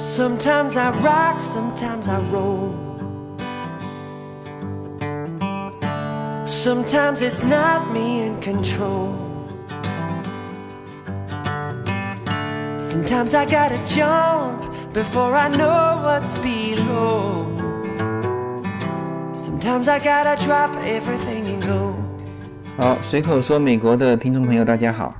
Sometimes I rock, sometimes I roll. Sometimes it's not me in control. Sometimes I gotta jump before I know what's below. Sometimes I gotta drop everything and go. 好，随口说美国的听众朋友，大家好。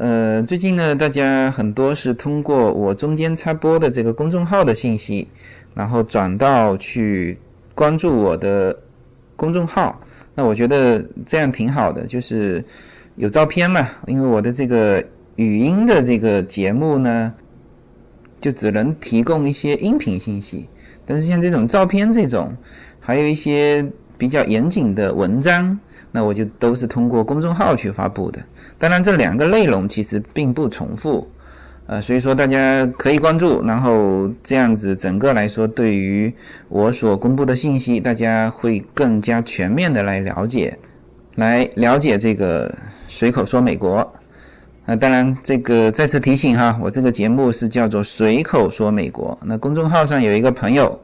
呃，最近呢，大家很多是通过我中间插播的这个公众号的信息，然后转到去关注我的公众号。那我觉得这样挺好的，就是有照片嘛。因为我的这个语音的这个节目呢，就只能提供一些音频信息。但是像这种照片这种，还有一些比较严谨的文章，那我就都是通过公众号去发布的。当然，这两个内容其实并不重复，呃，所以说大家可以关注，然后这样子整个来说，对于我所公布的信息，大家会更加全面的来了解，来了解这个随口说美国。啊，当然这个再次提醒哈，我这个节目是叫做随口说美国。那公众号上有一个朋友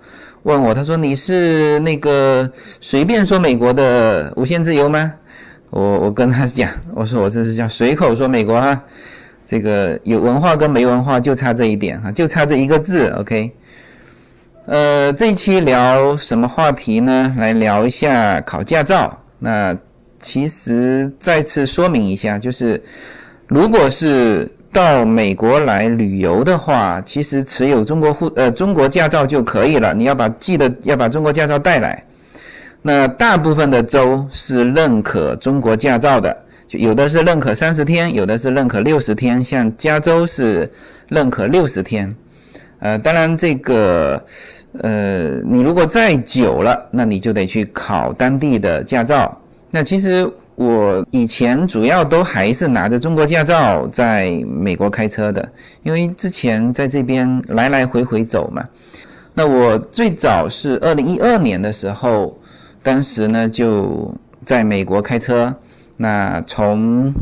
问我，他说你是那个随便说美国的无限自由吗？我我跟他讲，我说我这是叫随口说美国哈，这个有文化跟没文化就差这一点哈，就差这一个字，OK。呃，这一期聊什么话题呢？来聊一下考驾照。那其实再次说明一下，就是如果是到美国来旅游的话，其实持有中国护呃中国驾照就可以了。你要把记得要把中国驾照带来。那大部分的州是认可中国驾照的，就有的是认可三十天，有的是认可六十天。像加州是认可六十天，呃，当然这个，呃，你如果再久了，那你就得去考当地的驾照。那其实我以前主要都还是拿着中国驾照在美国开车的，因为之前在这边来来回回走嘛。那我最早是二零一二年的时候。当时呢，就在美国开车，那从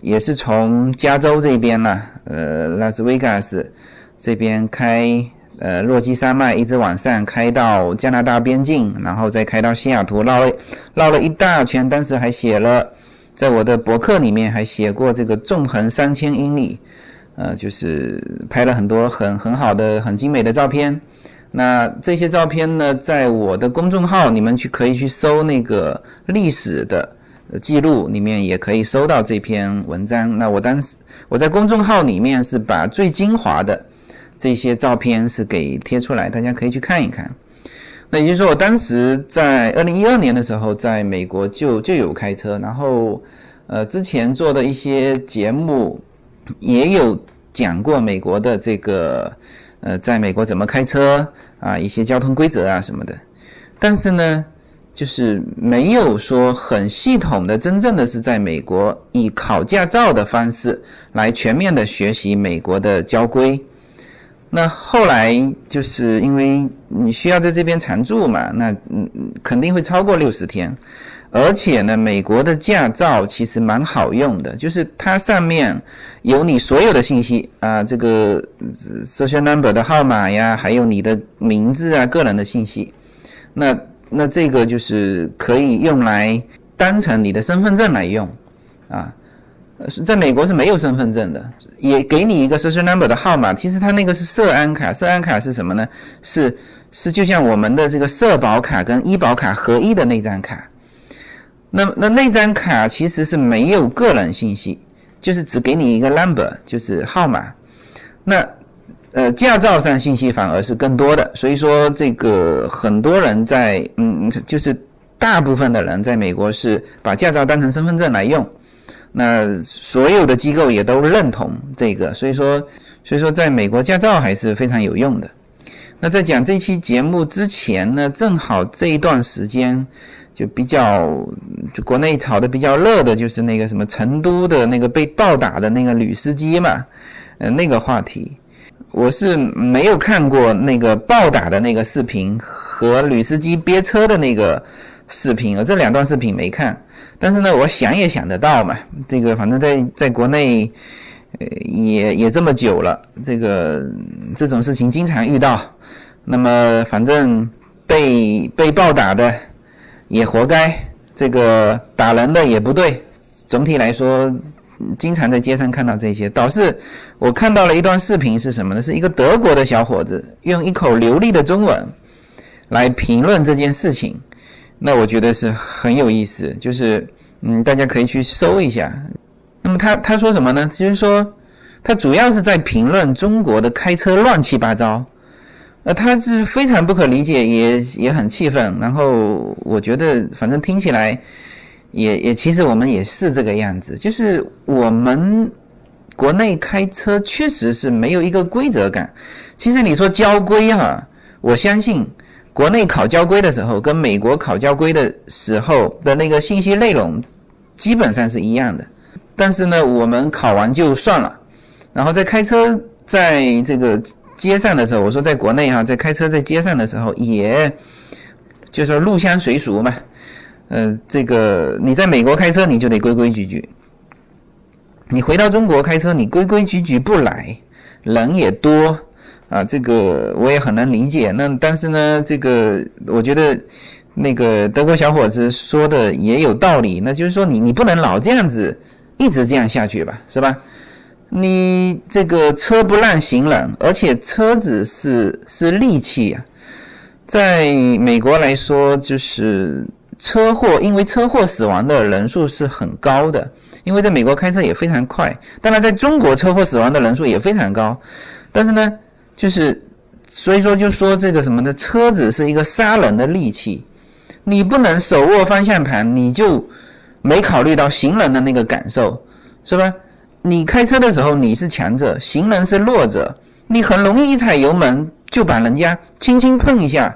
也是从加州这边呢，呃，拉斯维加斯这边开，呃，落基山脉一直往上开到加拿大边境，然后再开到西雅图，绕了绕了一大圈。当时还写了，在我的博客里面还写过这个纵横三千英里，呃，就是拍了很多很很好的、很精美的照片。那这些照片呢，在我的公众号，你们去可以去搜那个历史的记录里面，也可以搜到这篇文章。那我当时我在公众号里面是把最精华的这些照片是给贴出来，大家可以去看一看。那也就是说，我当时在二零一二年的时候，在美国就就有开车，然后呃之前做的一些节目也有讲过美国的这个。呃，在美国怎么开车啊？一些交通规则啊什么的，但是呢，就是没有说很系统的，真正的是在美国以考驾照的方式来全面的学习美国的交规。那后来就是因为你需要在这边常住嘛，那嗯肯定会超过六十天。而且呢，美国的驾照其实蛮好用的，就是它上面有你所有的信息啊，这个 social number 的号码呀，还有你的名字啊，个人的信息。那那这个就是可以用来当成你的身份证来用啊。是在美国是没有身份证的，也给你一个 social number 的号码。其实它那个是社安卡，社安卡是什么呢？是是就像我们的这个社保卡跟医保卡合一的那张卡。那那那张卡其实是没有个人信息，就是只给你一个 number，就是号码。那呃，驾照上信息反而是更多的。所以说，这个很多人在嗯，就是大部分的人在美国是把驾照当成身份证来用。那所有的机构也都认同这个，所以说所以说在美国驾照还是非常有用的。那在讲这期节目之前呢，正好这一段时间。就比较，就国内炒的比较热的，就是那个什么成都的那个被暴打的那个女司机嘛，呃，那个话题，我是没有看过那个暴打的那个视频和女司机憋车的那个视频，我这两段视频没看，但是呢，我想也想得到嘛，这个反正在在国内，呃，也也这么久了，这个这种事情经常遇到。那么反正被被暴打的也活该，这个打人的也不对。总体来说，经常在街上看到这些。导致我看到了一段视频，是什么呢？是一个德国的小伙子用一口流利的中文来评论这件事情。那我觉得是很有意思，就是嗯，大家可以去搜一下。那么他他说什么呢？就是说他主要是在评论中国的开车乱七八糟，呃，他是非常不可理解，也也很气愤。然后我觉得反正听起来也也其实我们也是这个样子，就是我们国内开车确实是没有一个规则感。其实你说交规哈，我相信。国内考交规的时候，跟美国考交规的时候的那个信息内容基本上是一样的。但是呢，我们考完就算了。然后在开车在这个街上的时候，我说在国内哈，在开车在街上的时候，也就是说入乡随俗嘛。呃，这个你在美国开车你就得规规矩矩，你回到中国开车你规规矩矩不来，人也多。啊，这个我也很能理解。那但是呢，这个我觉得那个德国小伙子说的也有道理。那就是说，你你不能老这样子一直这样下去吧，是吧？你这个车不让行人，而且车子是是利器啊。在美国来说，就是车祸，因为车祸死亡的人数是很高的。因为在美国开车也非常快，当然在中国车祸死亡的人数也非常高，但是呢。就是，所以说就说这个什么呢？车子是一个杀人的利器，你不能手握方向盘，你就没考虑到行人的那个感受，是吧？你开车的时候你是强者，行人是弱者，你很容易一踩油门就把人家轻轻碰一下。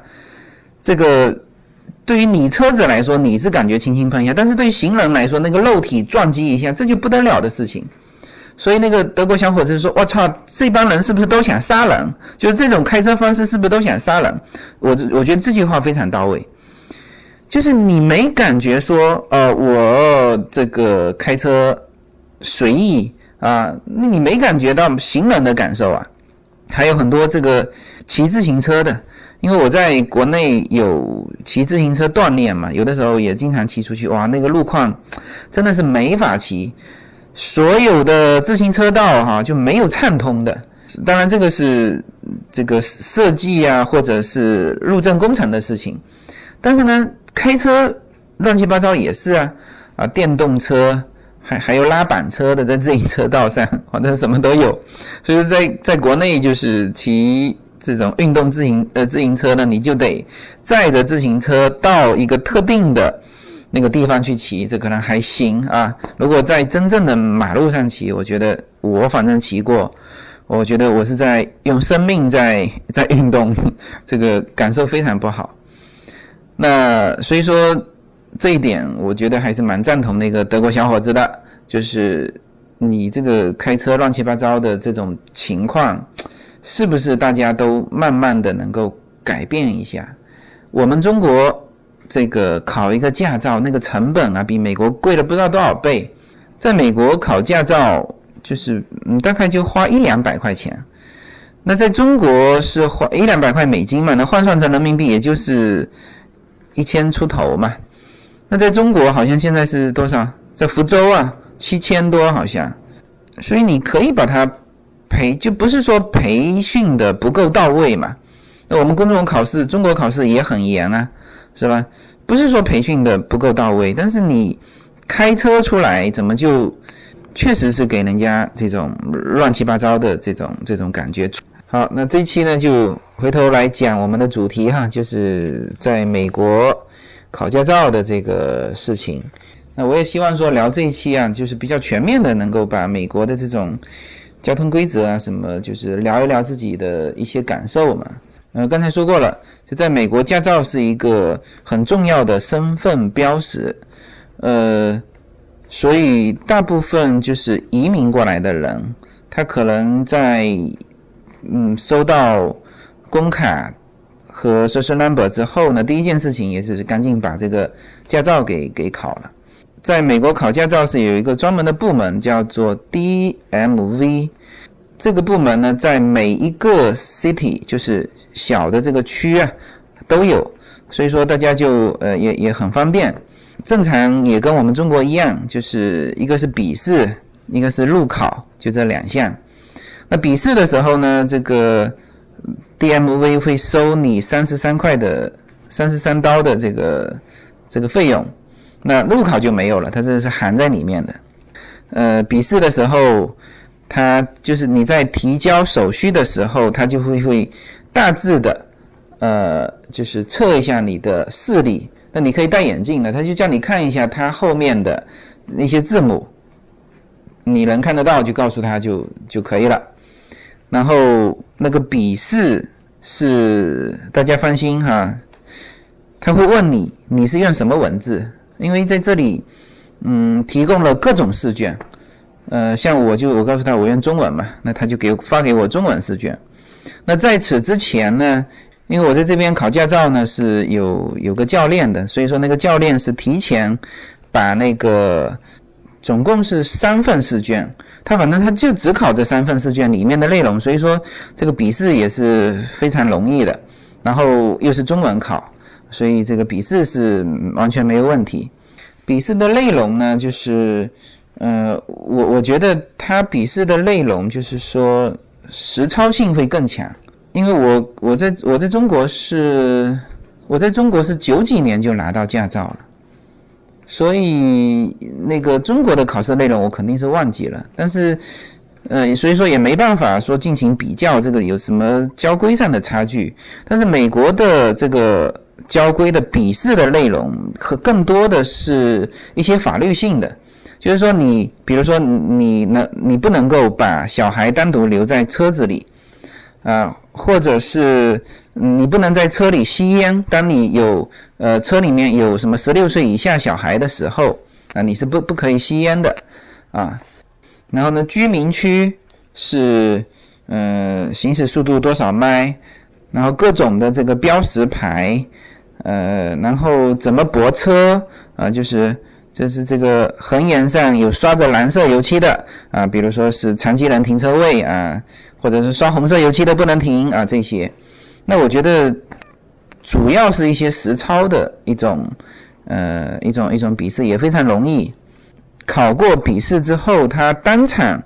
这个对于你车子来说你是感觉轻轻碰一下，但是对于行人来说，那个肉体撞击一下，这就不得了的事情。所以那个德国小伙子说：“我操，这帮人是不是都想杀人？就是这种开车方式，是不是都想杀人？”我我觉得这句话非常到位，就是你没感觉说，呃，我这个开车随意啊，那你没感觉到行人的感受啊？还有很多这个骑自行车的，因为我在国内有骑自行车锻炼嘛，有的时候也经常骑出去，哇，那个路况真的是没法骑。所有的自行车道哈就没有畅通的，当然这个是这个设计啊，或者是路政工程的事情。但是呢，开车乱七八糟也是啊，啊，电动车还有拉板车的在自行车道上，反正什么都有。所以在在国内就是骑这种运动自行呃自行车呢，你就得载着自行车到一个特定的。那个地方去骑，这可能还行啊。如果在真正的马路上骑，我觉得我反正骑过，我觉得我是在用生命在在运动，这个感受非常不好。那所以说这一点，我觉得还是蛮赞同那个德国小伙子的，就是你这个开车乱七八糟的这种情况，是不是大家都慢慢的能够改变一下？我们中国。这个考一个驾照，那个成本啊，比美国贵了不知道多少倍。在美国考驾照就是嗯，大概就花一两百块钱。那在中国是花一两百块美金嘛，那换算成人民币也就是一千出头嘛。那在中国好像现在是多少？在福州啊，七千多好像。所以你可以把它培，就不是说培训的不够到位嘛。那我们公众考试，中国考试也很严啊。是吧？不是说培训的不够到位，但是你开车出来怎么就确实是给人家这种乱七八糟的这种这种感觉。好，那这期呢就回头来讲我们的主题哈，就是在美国考驾照的这个事情。那我也希望说聊这一期啊，就是比较全面的，能够把美国的这种交通规则啊什么，就是聊一聊自己的一些感受嘛。呃，刚才说过了。就在美国，驾照是一个很重要的身份标识，呃，所以大部分就是移民过来的人，他可能在嗯收到工卡和 social number 之后呢，第一件事情也是赶紧把这个驾照给给考了。在美国考驾照是有一个专门的部门，叫做 DMV。这个部门呢，在每一个 city，就是小的这个区啊，都有。所以说大家就呃也也很方便。正常也跟我们中国一样，就是一个是笔试，一个是路考，就这两项。那笔试的时候呢，这个 DMV 会收你三十三块的三十三刀的这个这个费用。那路考就没有了，它这是含在里面的。呃，笔试的时候，它就是你在提交手续的时候，它就会会大致的，呃，就是测一下你的视力。那你可以戴眼镜的，他就叫你看一下它后面的那些字母，你能看得到就告诉他就就可以了。然后那个笔试是大家放心哈，他会问你你是用什么文字。因为在这里，嗯，提供了各种试卷，呃，像我就我告诉他我用中文嘛，那他就给发给我中文试卷。那在此之前呢，因为我在这边考驾照呢是有有个教练的，所以说那个教练是提前把那个总共是三份试卷，他反正他就只考这三份试卷里面的内容，所以说这个笔试也是非常容易的，然后又是中文考。所以这个笔试是完全没有问题。笔试的内容呢，就是，呃，我我觉得它笔试的内容就是说实操性会更强，因为我我在我在中国是我在中国是九几年就拿到驾照了，所以那个中国的考试内容我肯定是忘记了，但是，呃，所以说也没办法说进行比较，这个有什么交规上的差距，但是美国的这个。交规的笔试的内容和更多的是一些法律性的，就是说你，比如说你能，你不能够把小孩单独留在车子里，啊，或者是你不能在车里吸烟。当你有呃车里面有什么十六岁以下小孩的时候，啊，你是不不可以吸烟的，啊。然后呢，居民区是嗯行驶速度多少迈，然后各种的这个标识牌。呃，然后怎么泊车啊？就是这是这个横沿上有刷着蓝色油漆的啊，比如说是残疾人停车位啊，或者是刷红色油漆的不能停啊，这些。那我觉得主要是一些实操的一种呃一种一种笔试也非常容易。考过笔试之后，他当场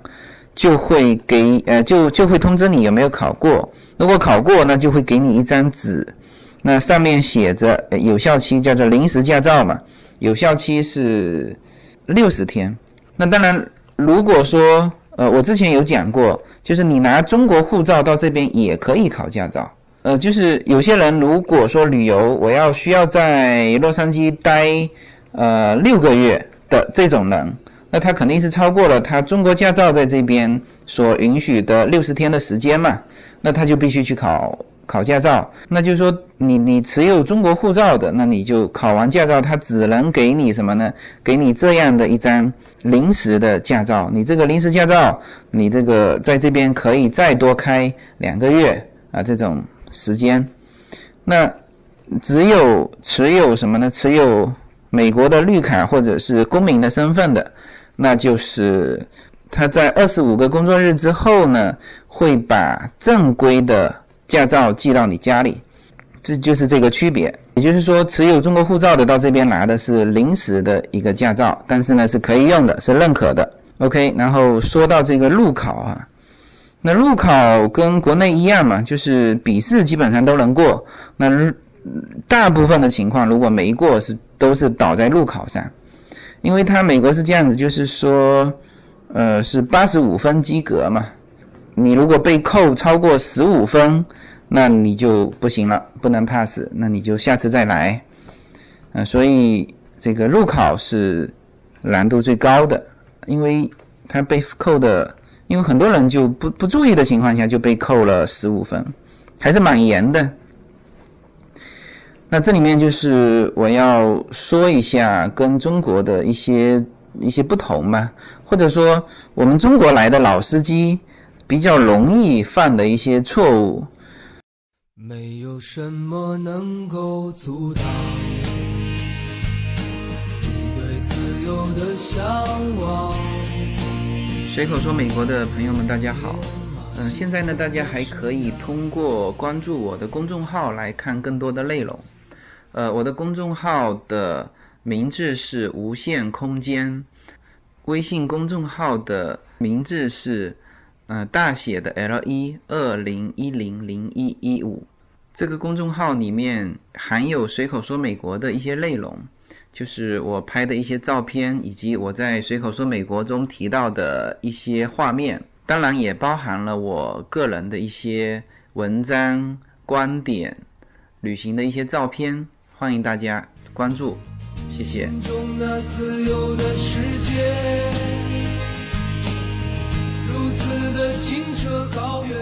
就会给呃就就会通知你有没有考过。如果考过，那就会给你一张纸。那上面写着有效期叫做临时驾照嘛，有效期是六十天。那当然，如果说呃，我之前有讲过，就是你拿中国护照到这边也可以考驾照。呃，就是有些人如果说旅游，我要需要在洛杉矶待呃六个月的这种人，那他肯定是超过了他中国驾照在这边所允许的六十天的时间嘛，那他就必须去考。考驾照，那就是说你你持有中国护照的，那你就考完驾照，他只能给你什么呢？给你这样的一张临时的驾照。你这个临时驾照，你这个在这边可以再多开两个月啊，这种时间。那只有持有什么呢？持有美国的绿卡或者是公民的身份的，那就是他在二十五个工作日之后呢，会把正规的。驾照寄到你家里，这就是这个区别。也就是说，持有中国护照的到这边拿的是临时的一个驾照，但是呢是可以用的，是认可的。OK，然后说到这个路考啊，那路考跟国内一样嘛，就是笔试基本上都能过。那大部分的情况如果没过，是都是倒在路考上，因为它美国是这样子，就是说，呃，是八十五分及格嘛。你如果被扣超过十五分，那你就不行了，不能 pass，那你就下次再来。嗯，所以这个路考是难度最高的，因为他被扣的，因为很多人就不不注意的情况下就被扣了十五分，还是蛮严的。那这里面就是我要说一下跟中国的一些一些不同吧，或者说我们中国来的老司机。比较容易犯的一些错误。没有什么能够阻挡你对自由的向往。随口说美国的朋友们，大家好。嗯，现在呢，大家还可以通过关注我的公众号来看更多的内容。呃，我的公众号的名字是无限空间，微信公众号的名字是呃大写的 L 一二零一零零一一五。这个公众号里面含有随口说美国的一些内容，就是我拍的一些照片，以及我在随口说美国中提到的一些画面。当然也包含了我个人的一些文章、观点、旅行的一些照片，欢迎大家关注，谢谢。中的自由的世界如此的清澈高远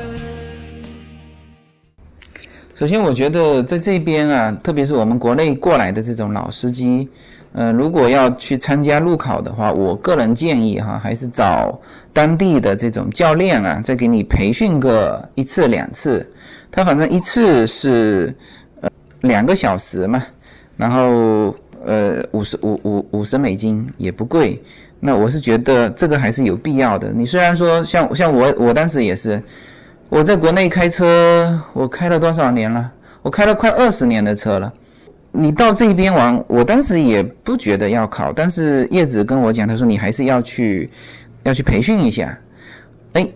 首先，我觉得在这边啊，特别是我们国内过来的这种老司机。呃，如果要去参加路考的话，我个人建议哈，还是找当地的这种教练啊，再给你培训个一次两次。他反正一次是呃两个小时嘛，然后呃五十五五五十美金也不贵。那我是觉得这个还是有必要的。你虽然说像像我我当时也是，我在国内开车，我开了多少年了？我开了快二十年的车了。你到这边玩，我当时也不觉得要考，但是叶子跟我讲，他说你还是要去，要去培训一下。哎，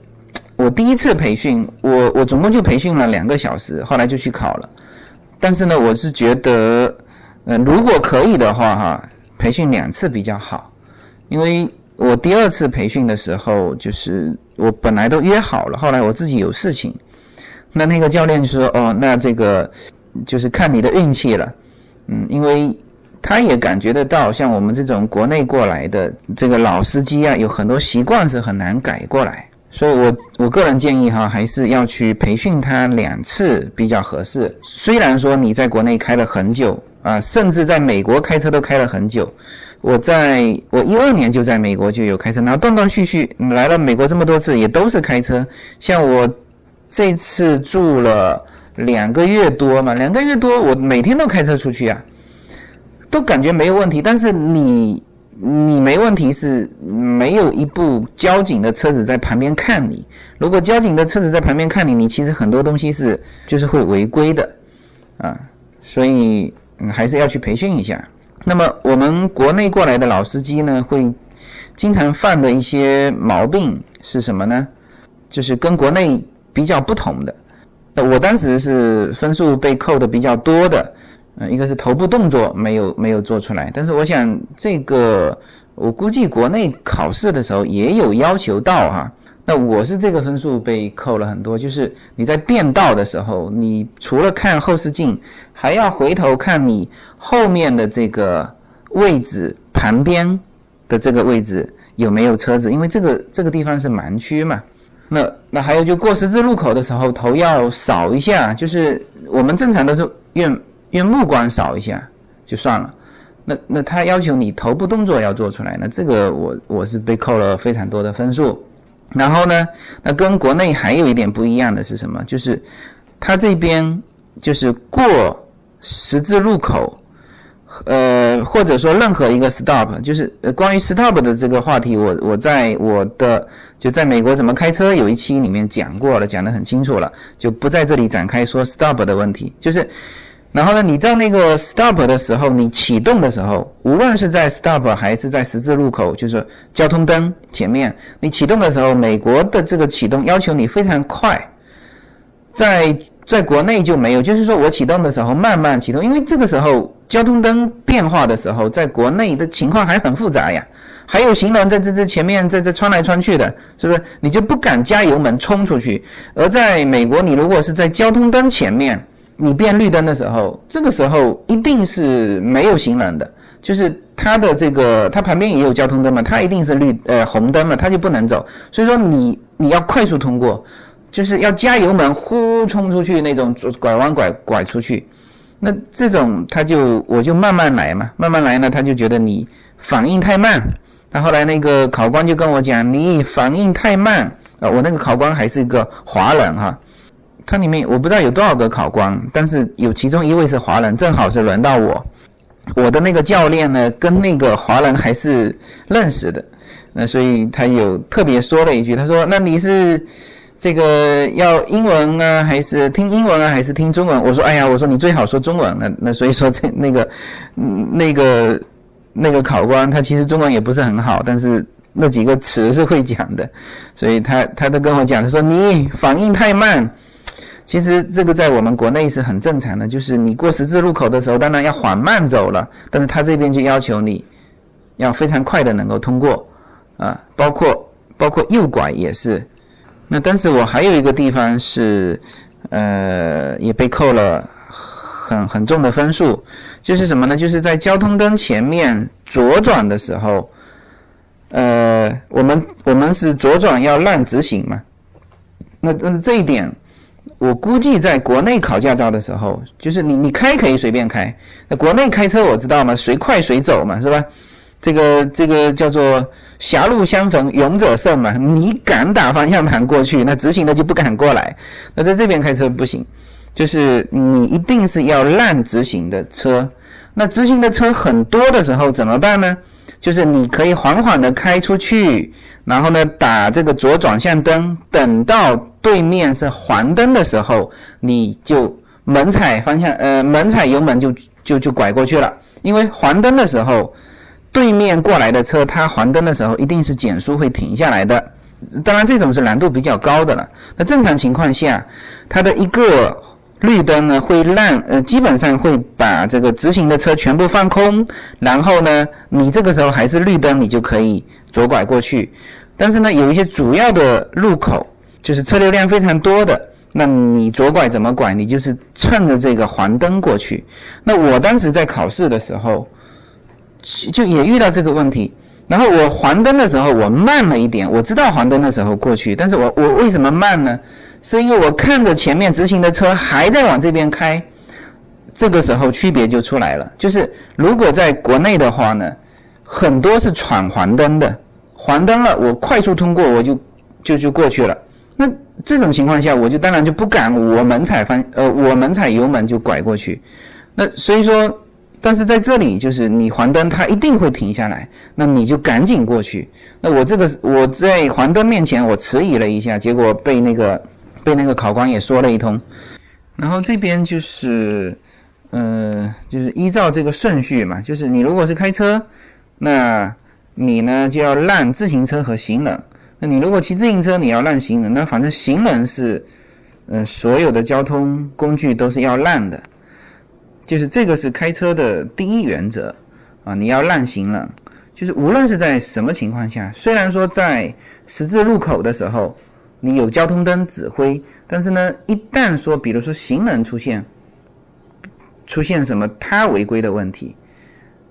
我第一次培训，我我总共就培训了两个小时，后来就去考了。但是呢，我是觉得，呃，如果可以的话，哈，培训两次比较好，因为我第二次培训的时候，就是我本来都约好了，后来我自己有事情，那那个教练说，哦，那这个就是看你的运气了。嗯，因为他也感觉得到，像我们这种国内过来的这个老司机啊，有很多习惯是很难改过来，所以我我个人建议哈，还是要去培训他两次比较合适。虽然说你在国内开了很久啊，甚至在美国开车都开了很久，我在我一二年就在美国就有开车，然后断断续续来了美国这么多次也都是开车，像我这次住了。两个月多嘛，两个月多，我每天都开车出去啊，都感觉没有问题。但是你，你没问题是没有一部交警的车子在旁边看你。如果交警的车子在旁边看你，你其实很多东西是就是会违规的啊。所以还是要去培训一下。那么我们国内过来的老司机呢，会经常犯的一些毛病是什么呢？就是跟国内比较不同的。我当时是分数被扣的比较多的，嗯，一个是头部动作没有没有做出来，但是我想这个我估计国内考试的时候也有要求到哈。那我是这个分数被扣了很多，就是你在变道的时候，你除了看后视镜，还要回头看你后面的这个位置旁边的这个位置有没有车子，因为这个这个地方是盲区嘛。那那还有就过十字路口的时候，头要扫一下，就是我们正常都是用用目光扫一下就算了。那那他要求你头部动作要做出来，那这个我我是被扣了非常多的分数。然后呢，那跟国内还有一点不一样的是什么？就是他这边就是过十字路口。呃，或者说任何一个 stop，就是关于 stop 的这个话题，我我在我的就在美国怎么开车有一期里面讲过了，讲得很清楚了，就不在这里展开说 stop 的问题。就是，然后呢，你在那个 stop 的时候，你启动的时候，无论是在 stop 还是在十字路口，就是交通灯前面，你启动的时候，美国的这个启动要求你非常快，在。在国内就没有，就是说我启动的时候慢慢启动，因为这个时候交通灯变化的时候，在国内的情况还很复杂呀，还有行人在这这前面在这穿来穿去的，是不是？你就不敢加油门冲出去。而在美国，你如果是在交通灯前面，你变绿灯的时候，这个时候一定是没有行人的，就是它的这个它旁边也有交通灯嘛，它一定是绿呃红灯嘛，它就不能走。所以说你你要快速通过。就是要加油门，呼冲出去那种，拐弯拐拐出去，那这种他就我就慢慢来嘛，慢慢来呢，他就觉得你反应太慢。他后来那个考官就跟我讲，你反应太慢啊！我那个考官还是一个华人哈，他里面我不知道有多少个考官，但是有其中一位是华人，正好是轮到我。我的那个教练呢，跟那个华人还是认识的，那所以他有特别说了一句，他说：“那你是这个要英文啊，还是听英文啊，还是听中文？”我说：“哎呀，我说你最好说中文。”那 那所以说这那个那个那个考官他其实中文也不是很好，但是那几个词是会讲的，所以他他都跟我讲，他说你反应太慢。其实这个在我们国内是很正常的，就是你过十字路口的时候，当然要缓慢走了，但是他这边就要求你要非常快的能够通过，啊，包括包括右拐也是。那但是我还有一个地方是，呃，也被扣了很很重的分数，就是什么呢？就是在交通灯前面左转的时候，呃，我们我们是左转要让直行嘛，那那这一点。我估计在国内考驾照的时候，就是你你开可以随便开，那国内开车我知道嘛，随快随走嘛，是吧？这个这个叫做狭路相逢勇者胜嘛，你敢打方向盘过去，那直行的就不敢过来。那在这边开车不行，就是你一定是要让直行的车。那直行的车很多的时候怎么办呢？就是你可以缓缓的开出去，然后呢打这个左转向灯，等到。对面是黄灯的时候，你就猛踩方向，呃，猛踩油门就就就拐过去了。因为黄灯的时候，对面过来的车，它黄灯的时候一定是减速会停下来的。当然，这种是难度比较高的了。那正常情况下，它的一个绿灯呢，会让呃，基本上会把这个直行的车全部放空，然后呢，你这个时候还是绿灯，你就可以左拐过去。但是呢，有一些主要的路口。就是车流量非常多的，那你左拐怎么拐？你就是趁着这个黄灯过去。那我当时在考试的时候，就也遇到这个问题。然后我黄灯的时候，我慢了一点。我知道黄灯的时候过去，但是我我为什么慢呢？是因为我看着前面直行的车还在往这边开。这个时候区别就出来了。就是如果在国内的话呢，很多是闯黄灯的，黄灯了，我快速通过，我就就就过去了。那这种情况下，我就当然就不敢我猛踩方呃我猛踩油门就拐过去。那所以说，但是在这里就是你黄灯它一定会停下来，那你就赶紧过去。那我这个我在黄灯面前我迟疑了一下，结果被那个被那个考官也说了一通。然后这边就是呃就是依照这个顺序嘛，就是你如果是开车，那你呢就要让自行车和行人。那你如果骑自行车，你要让行人，那反正行人是，嗯，所有的交通工具都是要让的，就是这个是开车的第一原则啊，你要让行人，就是无论是在什么情况下，虽然说在十字路口的时候你有交通灯指挥，但是呢，一旦说比如说行人出现出现什么他违规的问题，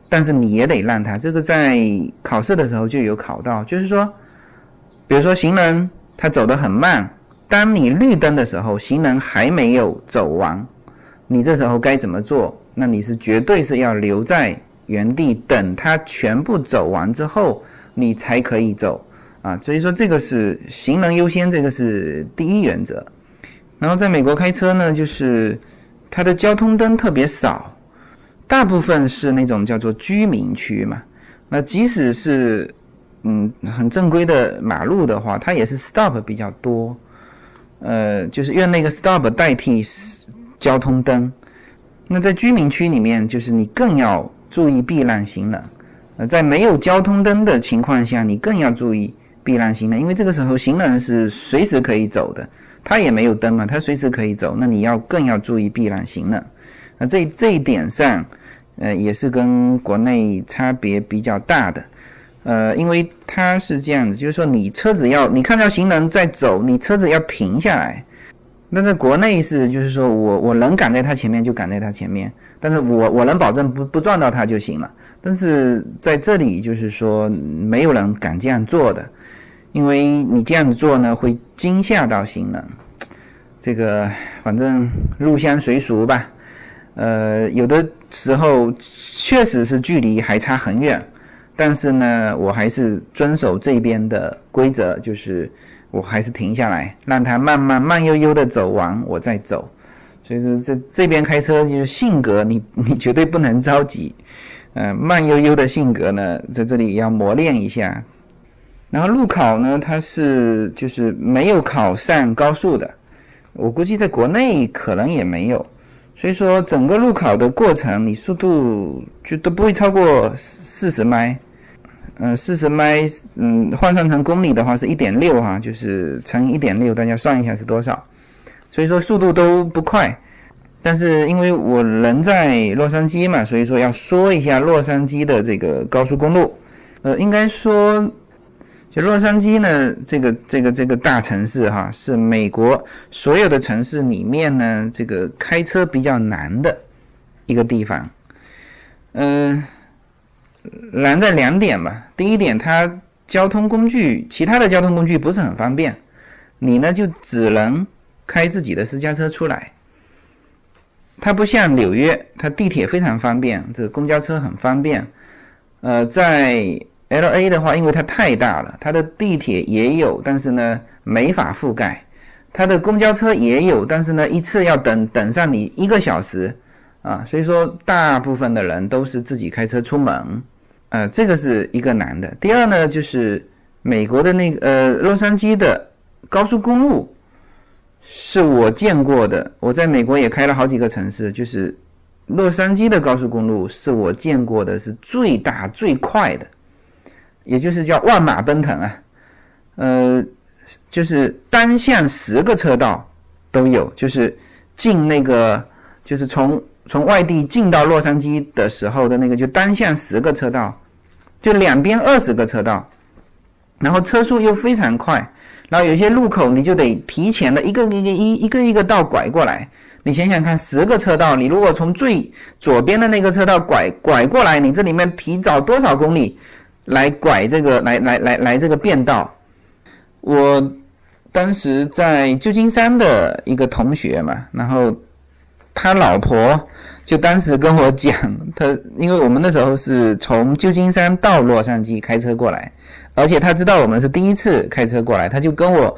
但是你也得让他，这个在考试的时候就有考到，就是说。比如说行人他走得很慢，当你绿灯的时候，行人还没有走完，你这时候该怎么做？那你是绝对是要留在原地等他全部走完之后，你才可以走啊。所以说这个是行人优先，这个是第一原则。然后在美国开车呢，就是它的交通灯特别少，大部分是那种叫做居民区嘛。那即使是嗯，很正规的马路的话，它也是 stop 比较多，呃，就是用那个 stop 代替交通灯。那在居民区里面，就是你更要注意避让行人。呃，在没有交通灯的情况下，你更要注意避让行人，因为这个时候行人是随时可以走的，他也没有灯嘛，他随时可以走。那你要更要注意避让行人。那这这一点上，呃，也是跟国内差别比较大的。呃，因为它是这样子，就是说你车子要你看到行人在走，你车子要停下来。那在国内是，就是说我我能赶在他前面就赶在他前面，但是我我能保证不不撞到他就行了。但是在这里就是说没有人敢这样做的，因为你这样子做呢会惊吓到行人。这个反正入乡随俗吧，呃，有的时候确实是距离还差很远。但是呢，我还是遵守这边的规则，就是我还是停下来，让他慢慢慢悠悠的走完，我再走。所以说这这边开车就是性格，你 你绝对不能着急，呃，慢悠悠的性格呢，在这里要磨练一下。然后路考呢，它是就是没有考上高速的，我估计在国内可能也没有，所以说整个路考的过程，你速度就都不会超过四十迈，嗯，四十迈，嗯，换算成公里的话是一点六哈，就是乘以一点六，大家算一下是多少？所以说速度都不快，但是因为我人在洛杉矶嘛，所以说要说一下洛杉矶的这个高速公路，呃，应该说。就洛杉矶呢，这个这个这个大城市哈，是美国所有的城市里面呢，这个开车比较难的一个地方。嗯，难在两点吧。第一点，它交通工具，其他的交通工具不是很方便，你呢就只能开自己的私家车出来。它不像纽约，它地铁非常方便，这个公交车很方便。呃，在 L A 的话，因为它太大了，它的地铁也有，但是呢没法覆盖；它的公交车也有，但是呢一次要等等上你一个小时啊，所以说大部分的人都是自己开车出门，呃，这个是一个难的。第二呢，就是美国的那个呃洛杉矶的高速公路，是我见过的，我在美国也开了好几个城市，就是洛杉矶的高速公路是我见过的是最大最快的。也就是叫万马奔腾啊，呃，就是单向十个车道都有，就是进那个，就是从从外地进到洛杉矶的时候的那个，就单向十个车道，就两边二十个车道，然后车速又非常快，然后有些路口你就得提前的一个一个一一个一个道拐过来，你想想看，十个车道，你如果从最左边的那个车道拐拐过来，你这里面提早多少公里？来拐这个，来来来来这个变道。我当时在旧金山的一个同学嘛，然后他老婆就当时跟我讲，他因为我们那时候是从旧金山到洛杉矶开车过来，而且他知道我们是第一次开车过来，他就跟我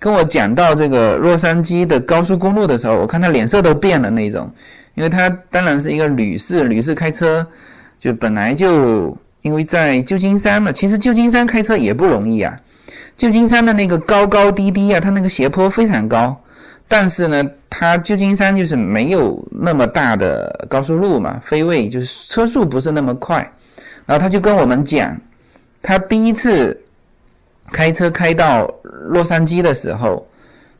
跟我讲到这个洛杉矶的高速公路的时候，我看他脸色都变了那种，因为他当然是一个女士，女士开车就本来就。因为在旧金山嘛，其实旧金山开车也不容易啊。旧金山的那个高高低低啊，它那个斜坡非常高，但是呢，它旧金山就是没有那么大的高速路嘛，飞位就是车速不是那么快。然后他就跟我们讲，他第一次开车开到洛杉矶的时候，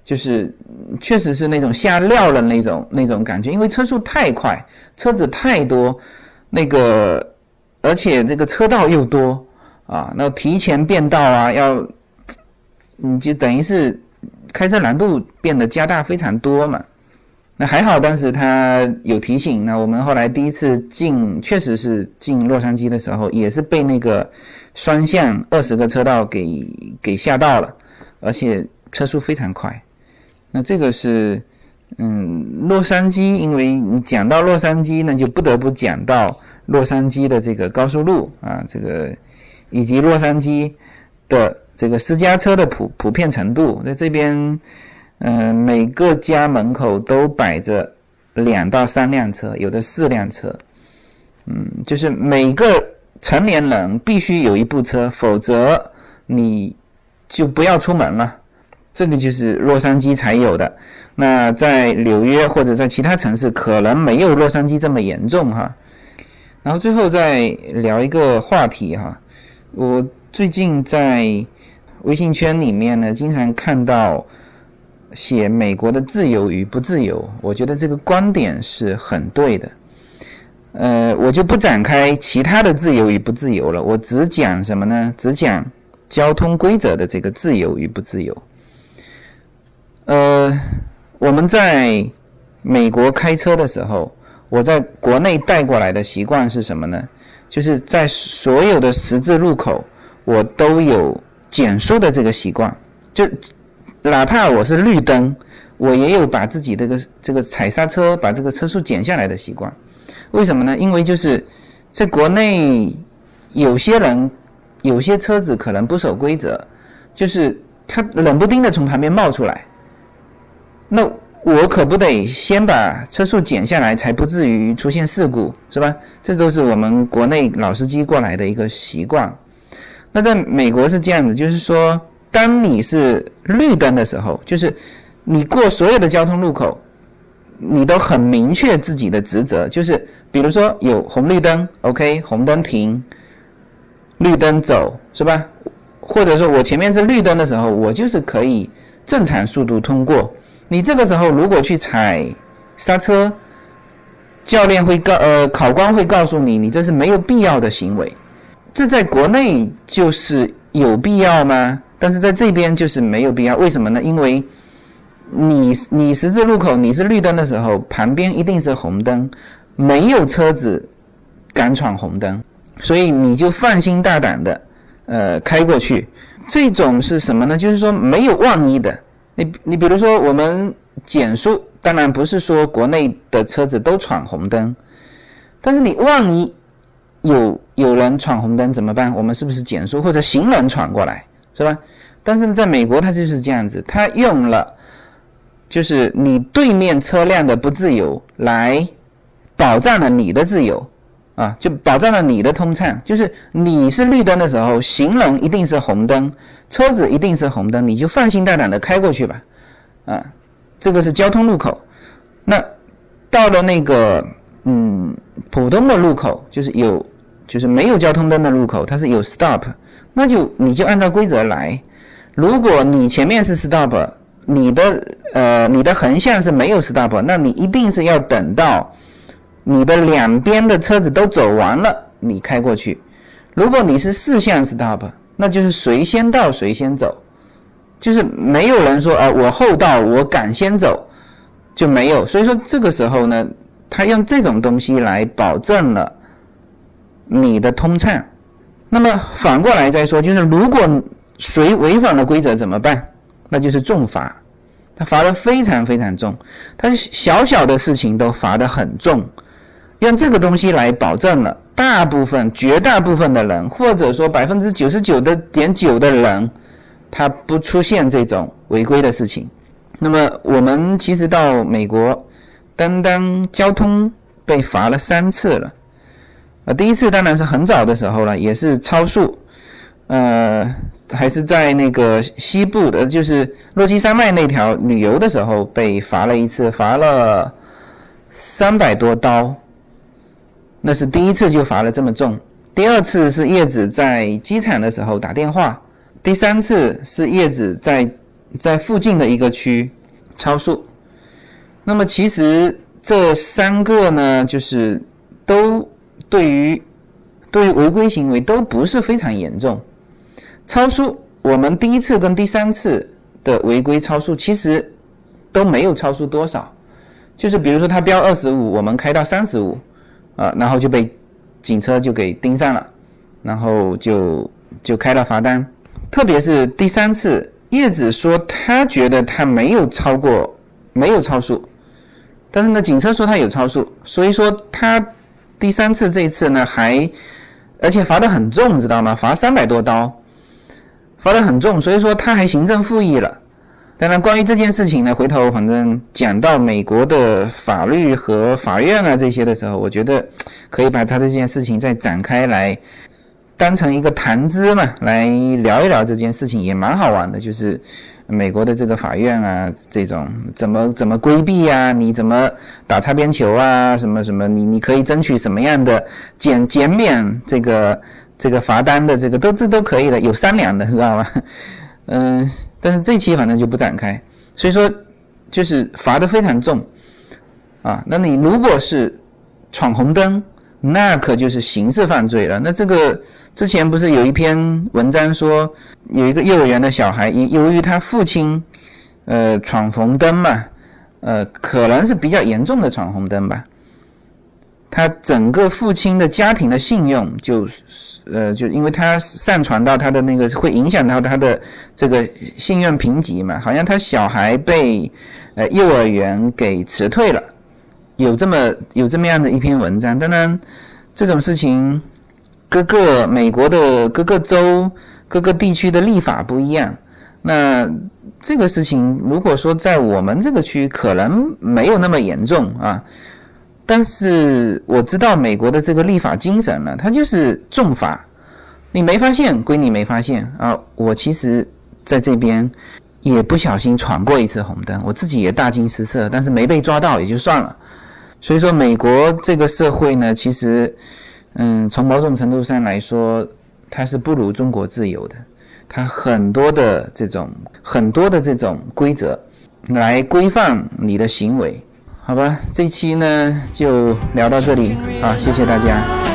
就是确实是那种吓尿了那种那种感觉，因为车速太快，车子太多，那个。而且这个车道又多啊，那提前变道啊，要你就等于是开车难度变得加大非常多嘛。那还好当时他有提醒，那我们后来第一次进，确实是进洛杉矶的时候，也是被那个双向二十个车道给给吓到了，而且车速非常快。那这个是嗯，洛杉矶，因为你讲到洛杉矶，那就不得不讲到。洛杉矶的这个高速路啊，这个以及洛杉矶的这个私家车的普普遍程度，在这边，嗯，每个家门口都摆着两到三辆车，有的四辆车，嗯，就是每个成年人必须有一部车，否则你就不要出门了。这个就是洛杉矶才有的，那在纽约或者在其他城市可能没有洛杉矶这么严重哈。然后最后再聊一个话题哈，我最近在微信圈里面呢，经常看到写美国的自由与不自由，我觉得这个观点是很对的。呃，我就不展开其他的自由与不自由了，我只讲什么呢？只讲交通规则的这个自由与不自由。呃，我们在美国开车的时候。我在国内带过来的习惯是什么呢？就是在所有的十字路口，我都有减速的这个习惯。就哪怕我是绿灯，我也有把自己这个这个踩刹车，把这个车速减下来的习惯。为什么呢？因为就是在国内，有些人有些车子可能不守规则，就是他冷不丁的从旁边冒出来，那我可不得先把车速减下来，才不至于出现事故，是吧？这都是我们国内老司机过来的一个习惯。那在美国是这样子，就是说，当你是绿灯的时候，就是你过所有的交通路口，你都很明确自己的职责，就是比如说有红绿灯，OK，红灯停，绿灯走，是吧？或者说我前面是绿灯的时候，我就是可以正常速度通过。你这个时候如果去踩刹车，教练会告呃考官会告诉你，你这是没有必要的行为。这在国内就是有必要吗？但是在这边就是没有必要。为什么呢？因为你你十字路口你是绿灯的时候，旁边一定是红灯，没有车子敢闯红灯，所以你就放心大胆的呃开过去。这种是什么呢？就是说没有万一的。你你比如说，我们减速，当然不是说国内的车子都闯红灯，但是你万一有有人闯红灯怎么办？我们是不是减速，或者行人闯过来，是吧？但是在美国，它就是这样子，它用了就是你对面车辆的不自由来保障了你的自由啊，就保障了你的通畅，就是你是绿灯的时候，行人一定是红灯。车子一定是红灯，你就放心大胆的开过去吧，啊，这个是交通路口。那到了那个嗯普通的路口，就是有就是没有交通灯的路口，它是有 stop，那就你就按照规则来。如果你前面是 stop，你的呃你的横向是没有 stop，那你一定是要等到你的两边的车子都走完了，你开过去。如果你是四向 stop。那就是谁先到谁先走，就是没有人说啊，我后到我敢先走，就没有。所以说这个时候呢，他用这种东西来保证了你的通畅。那么反过来再说，就是如果谁违反了规则怎么办？那就是重罚，他罚的非常非常重，他小小的事情都罚的很重，用这个东西来保证了。大部分、绝大部分的人，或者说百分之九十九的点九的人，他不出现这种违规的事情。那么我们其实到美国，单单交通被罚了三次了。啊，第一次当然是很早的时候了，也是超速，呃，还是在那个西部的，就是洛基山脉那条旅游的时候被罚了一次，罚了三百多刀。那是第一次就罚了这么重，第二次是叶子在机场的时候打电话，第三次是叶子在在附近的一个区超速。那么其实这三个呢，就是都对于对于违规行为都不是非常严重。超速，我们第一次跟第三次的违规超速其实都没有超速多少，就是比如说他标二十五，我们开到三十五。啊，然后就被警车就给盯上了，然后就就开了罚单。特别是第三次，叶子说他觉得他没有超过，没有超速，但是呢，警车说他有超速，所以说他第三次这一次呢还，而且罚的很重，知道吗？罚三百多刀，罚的很重，所以说他还行政复议了。当然，关于这件事情呢，回头反正讲到美国的法律和法院啊这些的时候，我觉得可以把他这件事情再展开来，当成一个谈资嘛，来聊一聊这件事情也蛮好玩的。就是美国的这个法院啊，这种怎么怎么规避啊，你怎么打擦边球啊，什么什么，你你可以争取什么样的减减免这个这个罚单的这个都这都可以的，有商量的，知道吧？嗯。但是这期反正就不展开，所以说就是罚的非常重啊。那你如果是闯红灯，那可就是刑事犯罪了。那这个之前不是有一篇文章说，有一个幼儿园的小孩，因由于他父亲呃闯红灯嘛，呃可能是比较严重的闯红灯吧。他整个父亲的家庭的信用就，呃，就因为他上传到他的那个会影响到他的这个信用评级嘛，好像他小孩被呃幼儿园给辞退了，有这么有这么样的一篇文章。当然，这种事情各个美国的各个州、各个地区的立法不一样，那这个事情，如果说在我们这个区可能没有那么严重啊，但是我知道美国的这个立法精神呢，它就是重罚，你没发现归你没发现啊。我其实在这边也不小心闯过一次红灯，我自己也大惊失色，但是没被抓到也就算了。所以说，美国这个社会呢，其实，嗯，从某种程度上来说，它是不如中国自由的。它很多的这种很多的这种规则来规范你的行为，好吧？这期呢就聊到这里啊，谢谢大家。